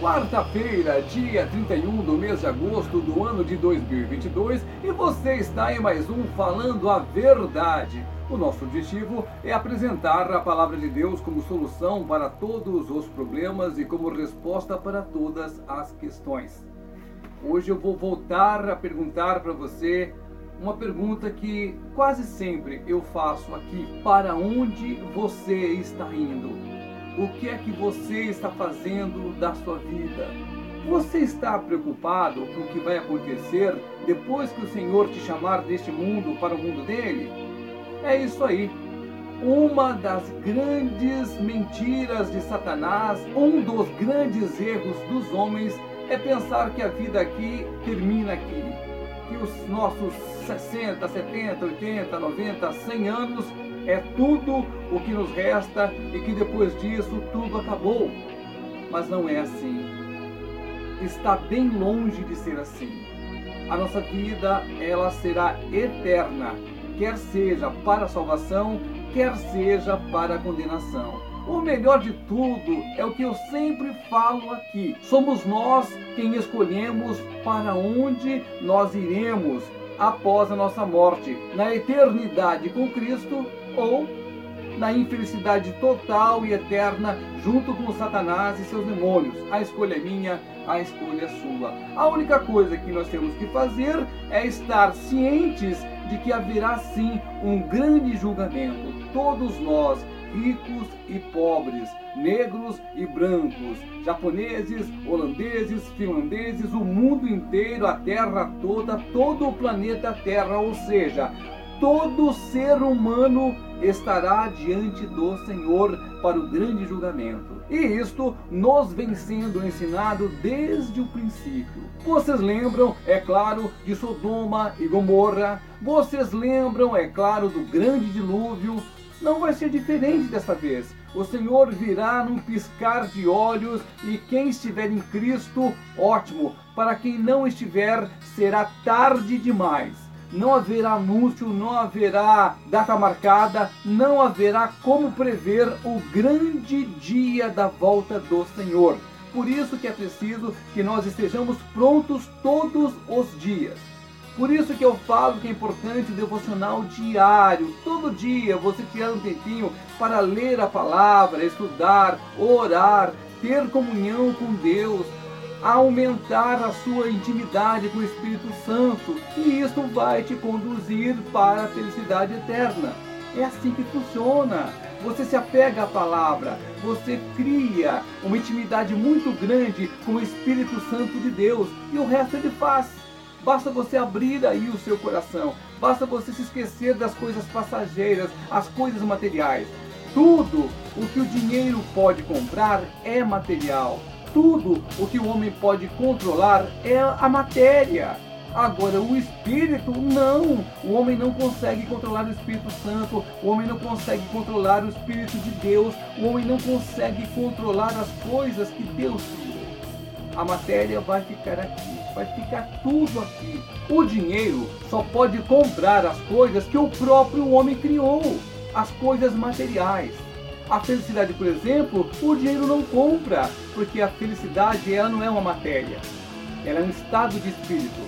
quarta-feira, dia 31 do mês de agosto do ano de 2022, e você está em mais um Falando a Verdade. O nosso objetivo é apresentar a palavra de Deus como solução para todos os problemas e como resposta para todas as questões. Hoje eu vou voltar a perguntar para você uma pergunta que quase sempre eu faço aqui: para onde você está indo? O que é que você está fazendo da sua vida? Você está preocupado com o que vai acontecer depois que o Senhor te chamar deste mundo para o mundo dele? É isso aí. Uma das grandes mentiras de Satanás, um dos grandes erros dos homens é pensar que a vida aqui termina aqui. Que os nossos 60, 70, 80, 90, 100 anos é tudo o que nos resta e que depois disso tudo acabou. Mas não é assim. Está bem longe de ser assim. A nossa vida, ela será eterna, quer seja para a salvação, quer seja para a condenação. O melhor de tudo é o que eu sempre falo aqui. Somos nós quem escolhemos para onde nós iremos após a nossa morte, na eternidade com Cristo ou na infelicidade total e eterna junto com Satanás e seus demônios. A escolha é minha, a escolha é sua. A única coisa que nós temos que fazer é estar cientes de que haverá sim um grande julgamento. Todos nós ricos e pobres, negros e brancos, japoneses, holandeses, finlandeses, o mundo inteiro, a Terra toda, todo o planeta Terra, ou seja, todo ser humano estará diante do Senhor para o grande julgamento. E isto nos vem sendo ensinado desde o princípio. Vocês lembram, é claro, de Sodoma e Gomorra? Vocês lembram, é claro, do grande dilúvio? Não vai ser diferente desta vez. O Senhor virá num piscar de olhos e quem estiver em Cristo, ótimo. Para quem não estiver, será tarde demais. Não haverá anúncio, não haverá data marcada, não haverá como prever o grande dia da volta do Senhor. Por isso que é preciso que nós estejamos prontos todos os dias. Por isso que eu falo que é importante o devocional diário. Todo dia você tirar um tempinho para ler a palavra, estudar, orar, ter comunhão com Deus, aumentar a sua intimidade com o Espírito Santo. E isso vai te conduzir para a felicidade eterna. É assim que funciona. Você se apega à palavra, você cria uma intimidade muito grande com o Espírito Santo de Deus e o resto ele faz. Basta você abrir aí o seu coração. Basta você se esquecer das coisas passageiras, as coisas materiais. Tudo o que o dinheiro pode comprar é material. Tudo o que o homem pode controlar é a matéria. Agora, o espírito, não. O homem não consegue controlar o Espírito Santo. O homem não consegue controlar o Espírito de Deus. O homem não consegue controlar as coisas que Deus criou. A matéria vai ficar aqui vai ficar tudo aqui. O dinheiro só pode comprar as coisas que o próprio homem criou, as coisas materiais. A felicidade, por exemplo, o dinheiro não compra, porque a felicidade ela não é uma matéria, ela é um estado de espírito.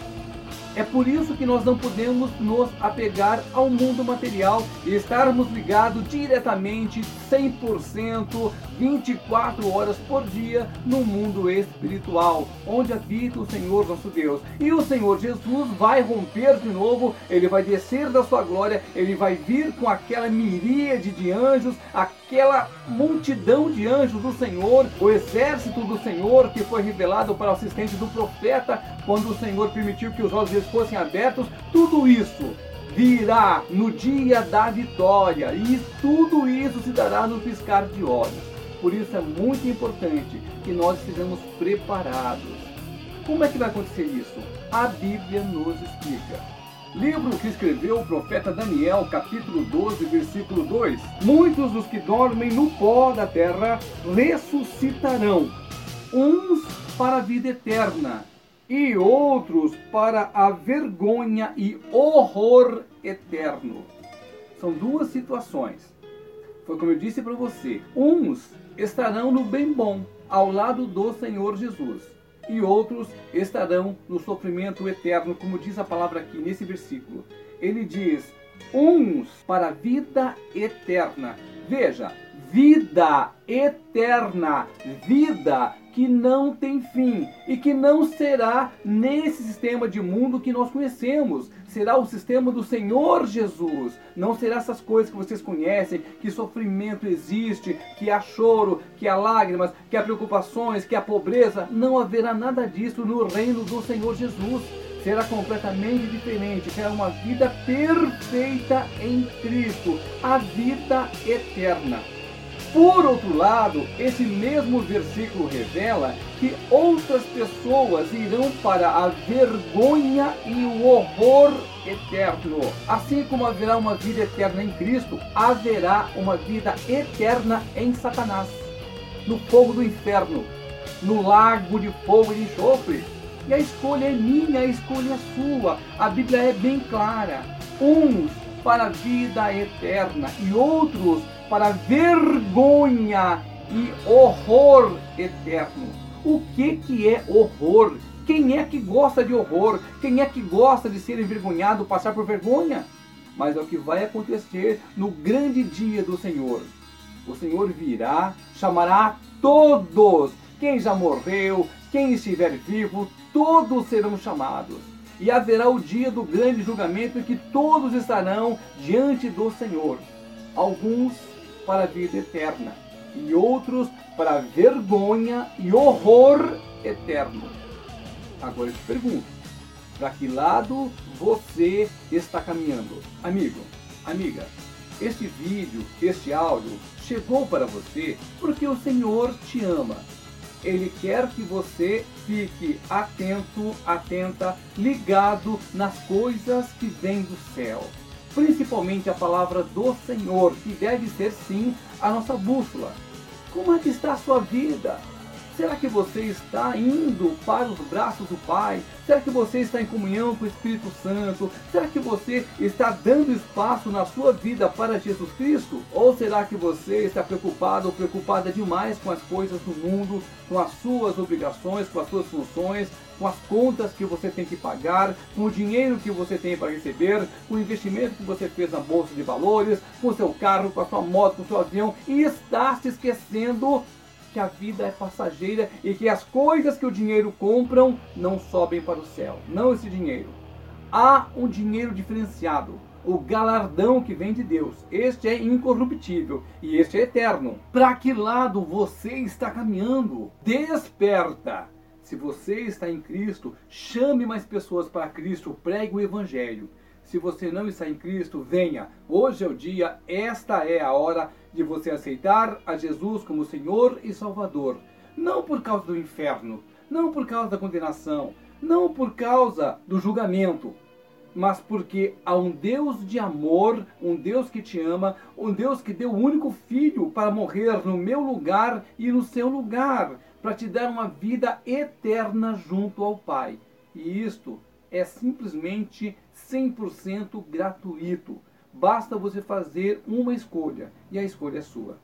É por isso que nós não podemos nos apegar ao mundo material e estarmos ligados diretamente 100%, 24 horas por dia no mundo espiritual, onde habita o Senhor nosso Deus. E o Senhor Jesus vai romper de novo, ele vai descer da sua glória, ele vai vir com aquela miríade de anjos, aquela multidão de anjos do Senhor, o exército do Senhor que foi revelado para o assistente do profeta quando o Senhor permitiu que os olhos fossem abertos, tudo isso virá no dia da vitória e tudo isso se dará no piscar de olhos. Por isso é muito importante que nós estejamos preparados. Como é que vai acontecer isso? A Bíblia nos explica. Livro que escreveu o profeta Daniel, capítulo 12, versículo 2: Muitos dos que dormem no pó da terra ressuscitarão, uns para a vida eterna e outros para a vergonha e horror eterno. São duas situações. Foi como eu disse para você: uns estarão no bem bom, ao lado do Senhor Jesus. E outros estarão no sofrimento eterno, como diz a palavra aqui nesse versículo. Ele diz: uns para a vida eterna. Veja, vida eterna, vida que não tem fim e que não será nesse sistema de mundo que nós conhecemos. Será o sistema do Senhor Jesus. Não será essas coisas que vocês conhecem, que sofrimento existe, que há choro, que há lágrimas, que há preocupações, que há pobreza. Não haverá nada disso no reino do Senhor Jesus. Será completamente diferente, será uma vida perfeita em Cristo, a vida eterna. Por outro lado, esse mesmo versículo revela que outras pessoas irão para a vergonha e o horror eterno. Assim como haverá uma vida eterna em Cristo, haverá uma vida eterna em Satanás, no fogo do inferno, no lago de fogo e de enxofre. E a escolha é minha, a escolha é sua. A Bíblia é bem clara. Uns para a vida eterna e outros para vergonha e horror eterno. O que, que é horror? Quem é que gosta de horror? Quem é que gosta de ser envergonhado, passar por vergonha? Mas é o que vai acontecer no grande dia do Senhor. O Senhor virá, chamará todos, quem já morreu, quem estiver vivo, todos serão chamados. E haverá o dia do grande julgamento em que todos estarão diante do Senhor. Alguns para a vida eterna, e outros para vergonha e horror eterno. Agora eu te pergunto: para que lado você está caminhando? Amigo, amiga, este vídeo, este áudio chegou para você porque o Senhor te ama. Ele quer que você fique atento, atenta, ligado nas coisas que vêm do céu principalmente a palavra do Senhor, que deve ser sim a nossa bússola. Como é que está a sua vida? Será que você está indo para os braços do Pai? Será que você está em comunhão com o Espírito Santo? Será que você está dando espaço na sua vida para Jesus Cristo? Ou será que você está preocupado ou preocupada demais com as coisas do mundo, com as suas obrigações, com as suas funções, com as contas que você tem que pagar, com o dinheiro que você tem para receber, com o investimento que você fez na bolsa de valores, com o seu carro, com a sua moto, com o seu avião e está se esquecendo que a vida é passageira e que as coisas que o dinheiro compram não sobem para o céu. Não esse dinheiro. Há um dinheiro diferenciado, o galardão que vem de Deus. Este é incorruptível e este é eterno. Para que lado você está caminhando? Desperta! Se você está em Cristo, chame mais pessoas para Cristo, pregue o Evangelho. Se você não está em Cristo, venha. Hoje é o dia, esta é a hora de você aceitar a Jesus como Senhor e Salvador. Não por causa do inferno, não por causa da condenação, não por causa do julgamento, mas porque há um Deus de amor, um Deus que te ama, um Deus que deu o único filho para morrer no meu lugar e no seu lugar para te dar uma vida eterna junto ao Pai. E isto é simplesmente 100% gratuito. Basta você fazer uma escolha e a escolha é sua.